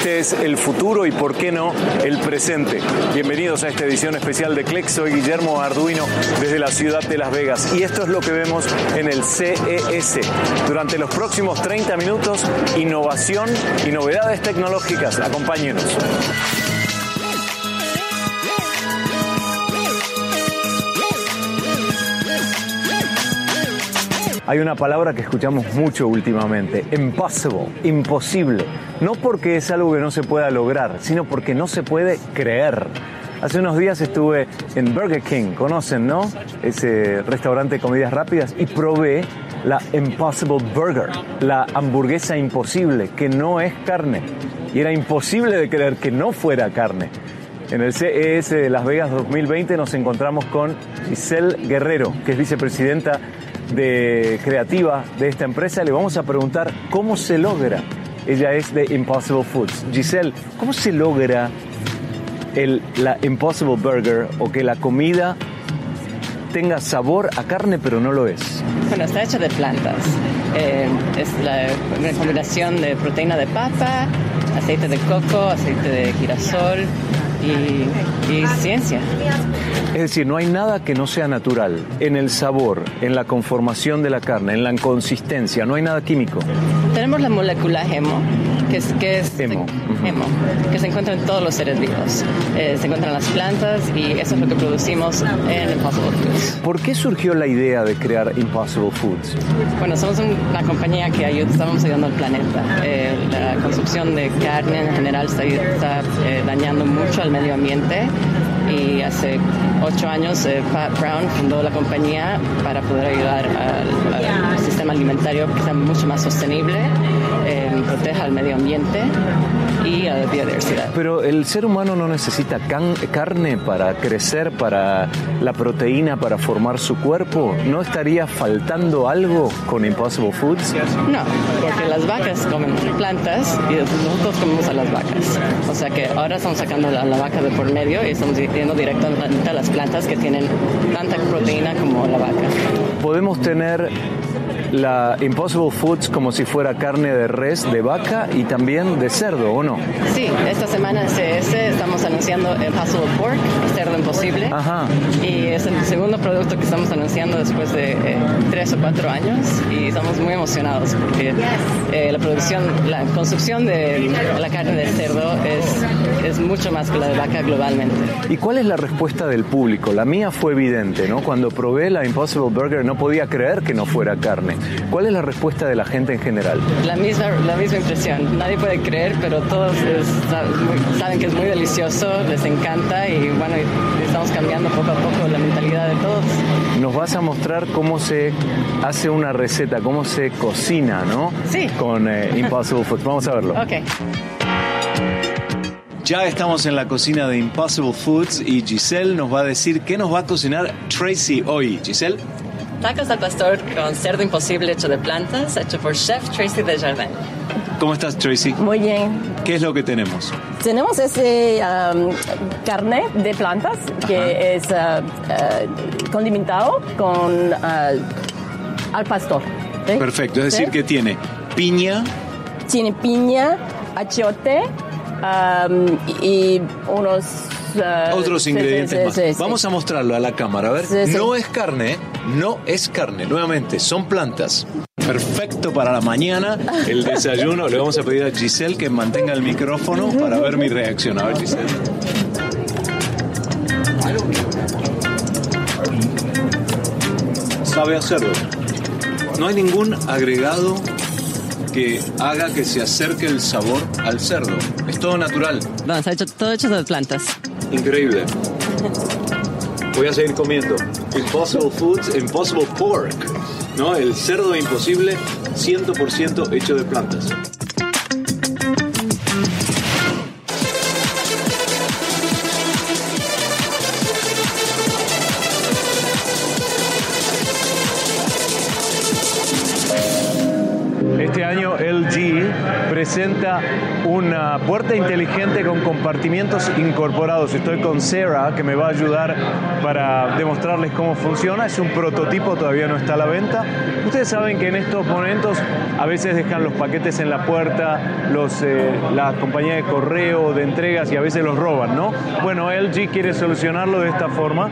Este es el futuro y, por qué no, el presente. Bienvenidos a esta edición especial de CLEX. Soy Guillermo Arduino desde la ciudad de Las Vegas y esto es lo que vemos en el CES. Durante los próximos 30 minutos, innovación y novedades tecnológicas. Acompáñenos. Hay una palabra que escuchamos mucho últimamente, impossible, imposible. No porque es algo que no se pueda lograr, sino porque no se puede creer. Hace unos días estuve en Burger King, conocen, ¿no? Ese restaurante de comidas rápidas y probé la Impossible Burger, la hamburguesa imposible, que no es carne. Y era imposible de creer que no fuera carne. En el CES de Las Vegas 2020 nos encontramos con Giselle Guerrero, que es vicepresidenta de creativa de esta empresa. Le vamos a preguntar cómo se logra. Ella es de Impossible Foods. Giselle, ¿cómo se logra el, la Impossible Burger o que la comida tenga sabor a carne pero no lo es? Bueno, está hecha de plantas. Eh, es la, una combinación de proteína de papa, aceite de coco, aceite de girasol y, y ciencia. Es decir, no hay nada que no sea natural. En el sabor, en la conformación de la carne, en la consistencia, no hay nada químico. Tenemos la molécula hemo, que es, que es Hemo. hemo, que se encuentra en todos los seres vivos. Eh, se encuentra en las plantas y eso es lo que producimos en Impossible Foods. ¿Por qué surgió la idea de crear Impossible Foods? Bueno, somos un- una compañía que ayuda, estamos ayudando al planeta. Eh, la consumición de carne en general está, está, eh, dañando mucho al medio ambiente y hace ocho años eh, Pat Brown fundó la compañía para poder ayudar al, al sistema alimentario que sea mucho más sostenible, eh, proteja al medio ambiente y a la biodiversidad. Pero el ser humano no necesita can- carne para crecer, para la proteína, para formar su cuerpo. ¿No estaría faltando algo con Impossible Foods? No, porque las vacas comen plantas y nosotros comemos a las vacas. O sea que ahora estamos sacando la, la vaca de por medio y estamos yendo directamente a las plantas que tienen tanta proteína como la vaca. Podemos tener la Impossible Foods como si fuera carne de res, de vaca y también de cerdo, ¿o no? Sí, esta semana en CS estamos anunciando Impossible Pork, cerdo imposible. Ajá. Y es el segundo producto que estamos anunciando después de eh, tres o cuatro años y estamos muy emocionados porque eh, la producción, la construcción de la carne de cerdo es, es mucho más que la de vaca globalmente. ¿Y cuál es la respuesta del público? La mía fue evidente, ¿no? Cuando probé la Impossible Burger no podía creer que no fuera carne. ¿Cuál es la respuesta de la gente en general? La misma, la misma impresión. Nadie puede creer, pero todos es- saben que es muy delicioso, les encanta y bueno, estamos cambiando poco a poco la mentalidad de todos. Nos vas a mostrar cómo se hace una receta, cómo se cocina, ¿no? Sí. Con eh, Impossible Foods. Vamos a verlo. Ok. Ya estamos en la cocina de Impossible Foods y Giselle nos va a decir qué nos va a cocinar Tracy hoy. Giselle. Tacos al pastor con cerdo imposible hecho de plantas, hecho por Chef Tracy Desjardins. ¿Cómo estás, Tracy? Muy bien. ¿Qué es lo que tenemos? Tenemos ese um, carne de plantas que es uh, uh, condimentado con uh, al pastor. ¿sí? Perfecto, es ¿Sí? decir que tiene piña, tiene piña, achiote um, y, y unos uh, otros ingredientes sí, más. sí, sí, sí. Vamos a mostrarlo a la cámara. A ver, Sí, sí. no es carne, ¿eh? no es carne. Nuevamente, son plantas. Perfecto para la mañana, el desayuno. Le vamos a pedir a Giselle que mantenga el micrófono para ver mi reacción. A ver, Giselle. Sabe a cerdo. No hay ningún agregado que haga que se acerque el sabor al cerdo. Es todo natural. No, está hecho, todo hecho de plantas. Increíble. Voy a seguir comiendo. Impossible Foods, Impossible Pork. ¿No? El cerdo imposible 100% hecho de plantas. Presenta una puerta inteligente con compartimientos incorporados. Estoy con Sarah, que me va a ayudar para demostrarles cómo funciona. Es un prototipo, todavía no está a la venta. Ustedes saben que en estos momentos a veces dejan los paquetes en la puerta, los, eh, la compañía de correo, de entregas y a veces los roban, ¿no? Bueno, LG quiere solucionarlo de esta forma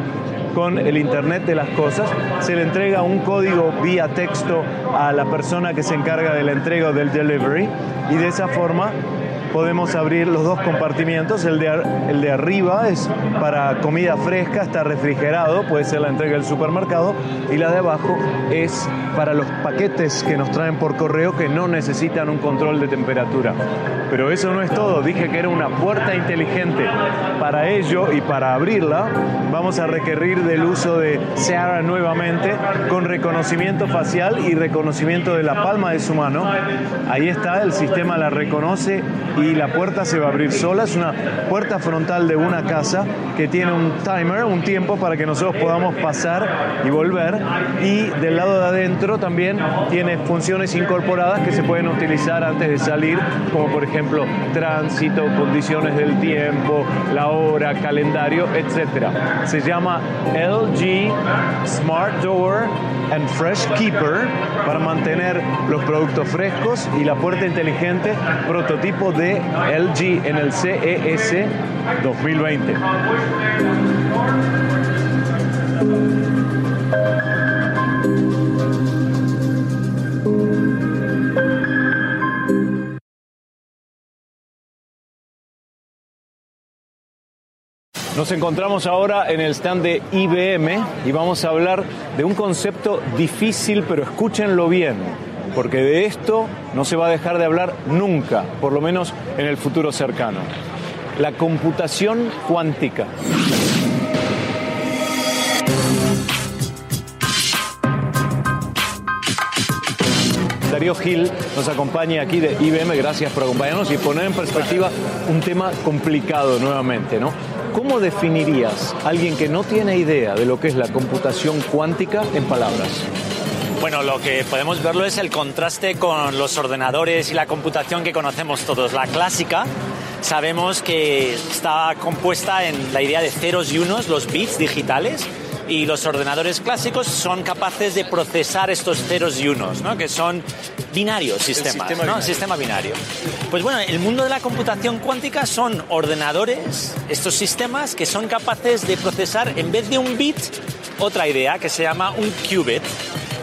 con el Internet de las Cosas. Se le entrega un código vía texto a la persona que se encarga de la entrega o del delivery y de esa forma podemos abrir los dos compartimientos. El de, el de arriba es para comida fresca, está refrigerado, puede ser la entrega del supermercado. Y la de abajo es para los paquetes que nos traen por correo que no necesitan un control de temperatura. Pero eso no es todo, dije que era una puerta inteligente. Para ello y para abrirla vamos a requerir del uso de Seara nuevamente con reconocimiento facial y reconocimiento de la palma de su mano. Ahí está, el sistema la reconoce y la puerta se va a abrir sola. Es una puerta frontal de una casa que tiene un timer, un tiempo para que nosotros podamos pasar y volver. Y del lado de adentro también tiene funciones incorporadas que se pueden utilizar antes de salir, como por ejemplo tránsito, condiciones del tiempo, la hora, calendario, etc. Se llama LG Smart Door and Fresh Keeper para mantener los productos frescos y la puerta inteligente, prototipo de LG en el CES 2020. Nos encontramos ahora en el stand de IBM y vamos a hablar de un concepto difícil, pero escúchenlo bien, porque de esto no se va a dejar de hablar nunca, por lo menos en el futuro cercano. La computación cuántica. Darío Gil nos acompaña aquí de IBM, gracias por acompañarnos y poner en perspectiva un tema complicado nuevamente, ¿no? ¿Cómo definirías a alguien que no tiene idea de lo que es la computación cuántica en palabras? Bueno, lo que podemos verlo es el contraste con los ordenadores y la computación que conocemos todos. La clásica sabemos que está compuesta en la idea de ceros y unos, los bits digitales, y los ordenadores clásicos son capaces de procesar estos ceros y unos, ¿no? que son binarios sistemas, sistema ¿no? binario. sistema binario. Pues bueno, el mundo de la computación cuántica son ordenadores, estos sistemas que son capaces de procesar en vez de un bit otra idea que se llama un qubit,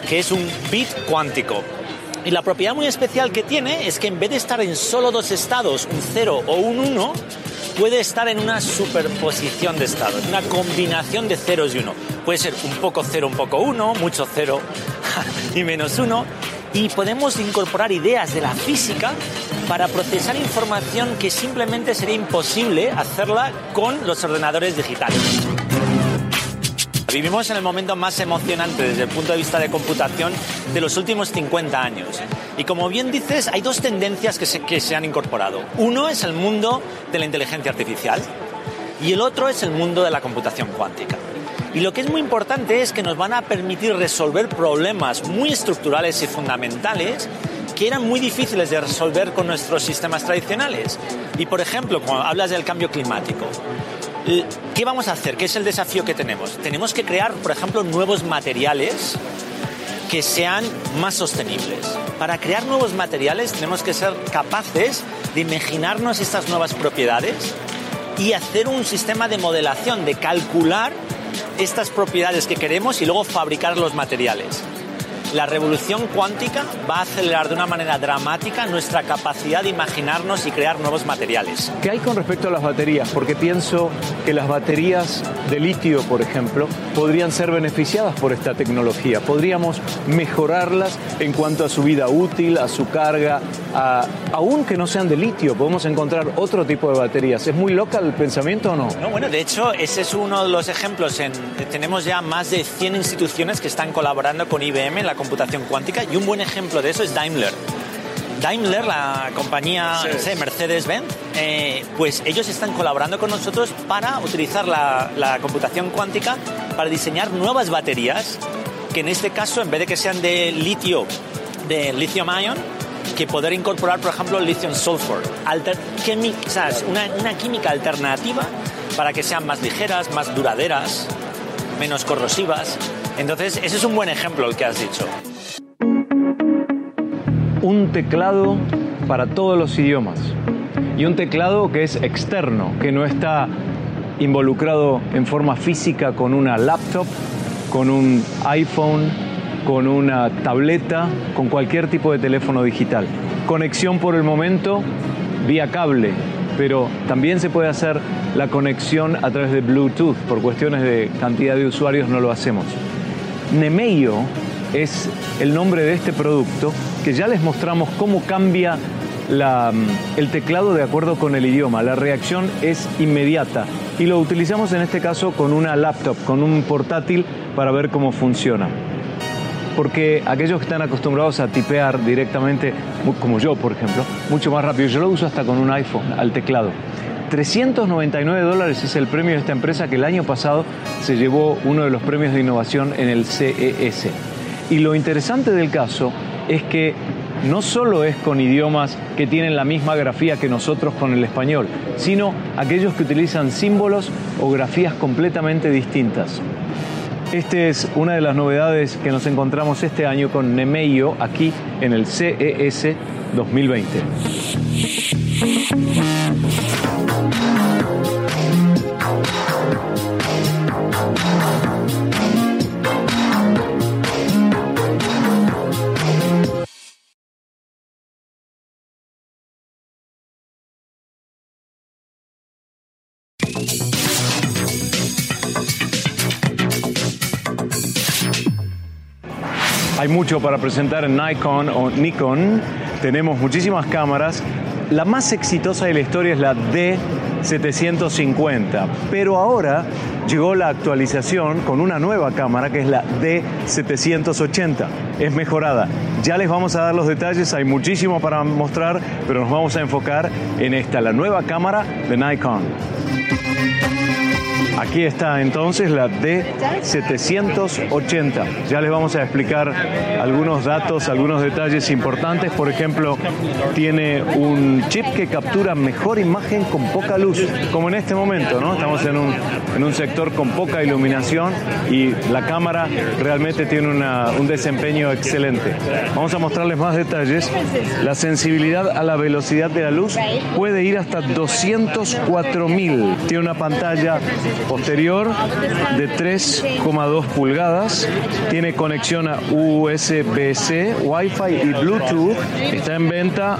que es un bit cuántico. Y la propiedad muy especial que tiene es que en vez de estar en solo dos estados, un 0 o un 1, puede estar en una superposición de estados, una combinación de ceros y uno. Puede ser un poco 0, un poco 1, mucho 0 y menos 1. Y podemos incorporar ideas de la física para procesar información que simplemente sería imposible hacerla con los ordenadores digitales. Vivimos en el momento más emocionante desde el punto de vista de computación de los últimos 50 años. Y como bien dices, hay dos tendencias que se, que se han incorporado. Uno es el mundo de la inteligencia artificial y el otro es el mundo de la computación cuántica. Y lo que es muy importante es que nos van a permitir resolver problemas muy estructurales y fundamentales que eran muy difíciles de resolver con nuestros sistemas tradicionales. Y por ejemplo, cuando hablas del cambio climático, ¿Qué vamos a hacer? ¿Qué es el desafío que tenemos? Tenemos que crear, por ejemplo, nuevos materiales que sean más sostenibles. Para crear nuevos materiales tenemos que ser capaces de imaginarnos estas nuevas propiedades y hacer un sistema de modelación, de calcular estas propiedades que queremos y luego fabricar los materiales. La revolución cuántica va a acelerar de una manera dramática nuestra capacidad de imaginarnos y crear nuevos materiales. ¿Qué hay con respecto a las baterías? Porque pienso que las baterías de litio, por ejemplo, podrían ser beneficiadas por esta tecnología. Podríamos mejorarlas en cuanto a su vida útil, a su carga, a, aún que no sean de litio, podemos encontrar otro tipo de baterías. ¿Es muy local el pensamiento o no? No, bueno, de hecho, ese es uno de los ejemplos. En, tenemos ya más de 100 instituciones que están colaborando con IBM en la computación cuántica y un buen ejemplo de eso es Daimler. Daimler, la compañía sí, Mercedes-Benz, eh, pues ellos están colaborando con nosotros para utilizar la, la computación cuántica para diseñar nuevas baterías que en este caso, en vez de que sean de litio, de lithium ion, que poder incorporar, por ejemplo, lithium sulfur, alter, una, una química alternativa para que sean más ligeras, más duraderas, menos corrosivas. Entonces, ese es un buen ejemplo el que has dicho. Un teclado para todos los idiomas y un teclado que es externo, que no está involucrado en forma física con una laptop, con un iPhone, con una tableta, con cualquier tipo de teléfono digital. Conexión por el momento vía cable, pero también se puede hacer la conexión a través de Bluetooth. Por cuestiones de cantidad de usuarios no lo hacemos. Nemeio es el nombre de este producto que ya les mostramos cómo cambia mm, el teclado de acuerdo con el idioma. La reacción es inmediata y lo utilizamos en este caso con una laptop, con un portátil para ver cómo funciona. Porque aquellos que están acostumbrados a tipear directamente, como yo por ejemplo, mucho más rápido, yo lo uso hasta con un iPhone al teclado. 399 dólares es el premio de esta empresa que el año pasado se llevó uno de los premios de innovación en el CES. Y lo interesante del caso es que no solo es con idiomas que tienen la misma grafía que nosotros con el español, sino aquellos que utilizan símbolos o grafías completamente distintas. Esta es una de las novedades que nos encontramos este año con Nemeio aquí en el CES 2020. Hay mucho para presentar en Nikon o Nikon. Tenemos muchísimas cámaras. La más exitosa de la historia es la D750, pero ahora llegó la actualización con una nueva cámara que es la D780. Es mejorada. Ya les vamos a dar los detalles, hay muchísimo para mostrar, pero nos vamos a enfocar en esta, la nueva cámara de Nikon. Aquí está entonces la D780. Ya les vamos a explicar algunos datos, algunos detalles importantes. Por ejemplo, tiene un chip que captura mejor imagen con poca luz, como en este momento, ¿no? Estamos en un, en un sector con poca iluminación y la cámara realmente tiene un desempeño excelente. Vamos a mostrarles más detalles. La sensibilidad a la velocidad de la luz puede ir hasta 204.000. Tiene una pantalla posterior de 3,2 pulgadas. Tiene conexión a USB-C, Wi-Fi y Bluetooth. Está en venta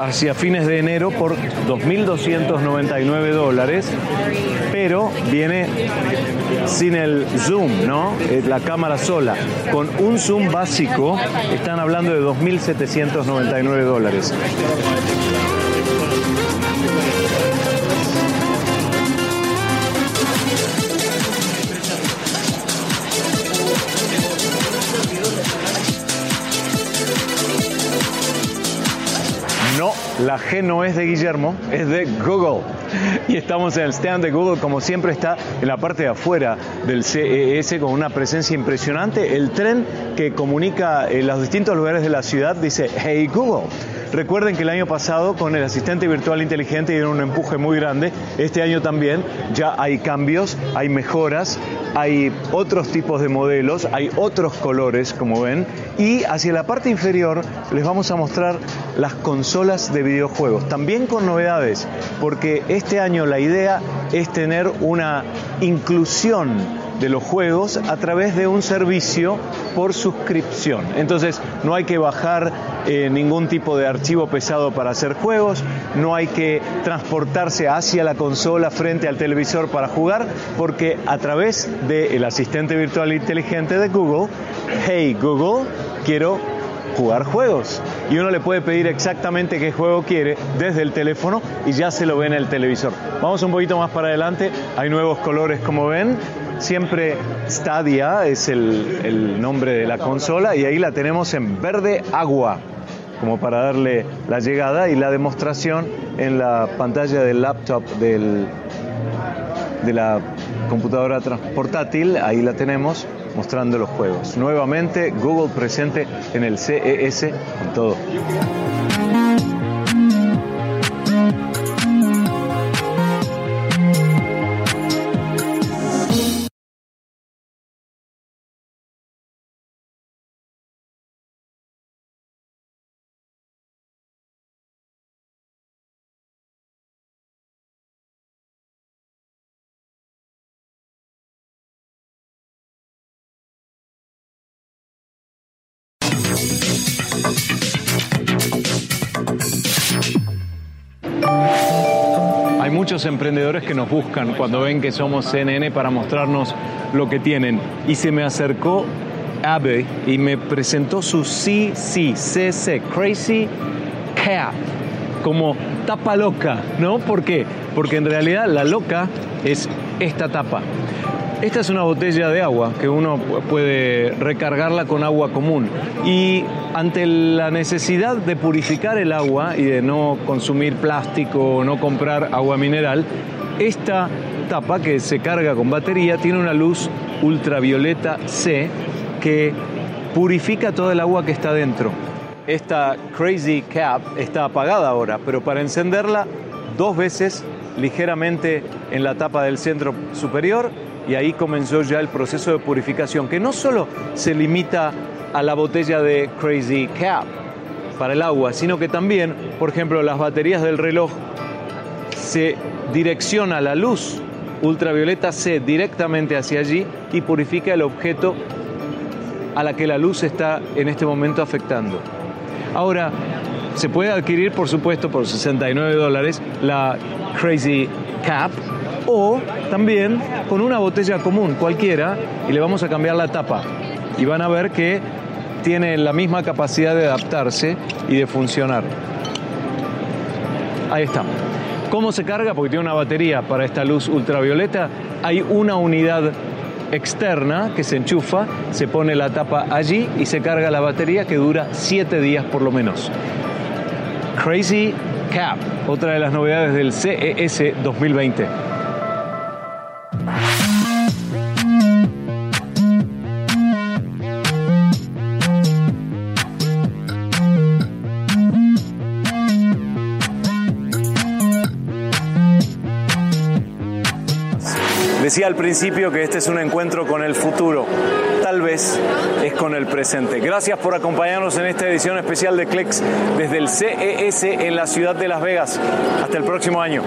hacia fines de enero por 2.299 dólares, pero viene sin el zoom, ¿no? Eh, la cámara sola. Con un zoom básico están hablando de 2.799 dólares. La G no es de Guillermo, es de Google. Y estamos en el stand de Google, como siempre está en la parte de afuera del CES con una presencia impresionante. El tren que comunica en los distintos lugares de la ciudad dice Hey Google. Recuerden que el año pasado con el asistente virtual inteligente dieron un empuje muy grande. Este año también ya hay cambios, hay mejoras, hay otros tipos de modelos, hay otros colores, como ven. Y hacia la parte inferior les vamos a mostrar las consolas de videojuegos, también con novedades, porque este año la idea es tener una inclusión de los juegos a través de un servicio por suscripción. Entonces no hay que bajar eh, ningún tipo de archivo pesado para hacer juegos, no hay que transportarse hacia la consola frente al televisor para jugar, porque a través del asistente virtual inteligente de Google, hey Google, quiero jugar juegos. Y uno le puede pedir exactamente qué juego quiere desde el teléfono y ya se lo ve en el televisor. Vamos un poquito más para adelante, hay nuevos colores como ven, Siempre Stadia es el, nombre de la consola y ahí la tenemos en verde agua, como para darle la llegada y la demostración en la pantalla del laptop de la computadora portátil, ahí la tenemos mostrando los juegos. Nuevamente Google presente en el CES con todo. Muchos emprendedores que nos buscan cuando ven que somos CNN para mostrarnos lo que tienen. Y se me acercó Abe y me presentó su CCCC, Crazy Cat, como tapa loca, ¿no? ¿Por qué? Porque en realidad la loca es esta tapa. Esta es una botella de agua que uno puede recargarla con agua común y ante la necesidad de purificar el agua y de no consumir plástico o no comprar agua mineral, esta tapa que se carga con batería tiene una luz ultravioleta C que purifica todo el agua que está dentro. Esta Crazy Cap está apagada ahora, pero para encenderla dos veces ligeramente en la tapa del centro superior y ahí comenzó ya el proceso de purificación, que no solo se limita a la botella de Crazy Cap para el agua, sino que también, por ejemplo, las baterías del reloj se direcciona la luz ultravioleta C directamente hacia allí y purifica el objeto a la que la luz está en este momento afectando. Ahora, se puede adquirir, por supuesto, por 69 dólares la Crazy Cap o también con una botella común cualquiera y le vamos a cambiar la tapa y van a ver que tiene la misma capacidad de adaptarse y de funcionar. Ahí está. ¿Cómo se carga? Porque tiene una batería para esta luz ultravioleta. Hay una unidad externa que se enchufa, se pone la tapa allí y se carga la batería que dura 7 días por lo menos. Crazy Cap, otra de las novedades del CES 2020. Al principio que este es un encuentro con el futuro, tal vez es con el presente. Gracias por acompañarnos en esta edición especial de CLEX desde el CES en la ciudad de Las Vegas. Hasta el próximo año.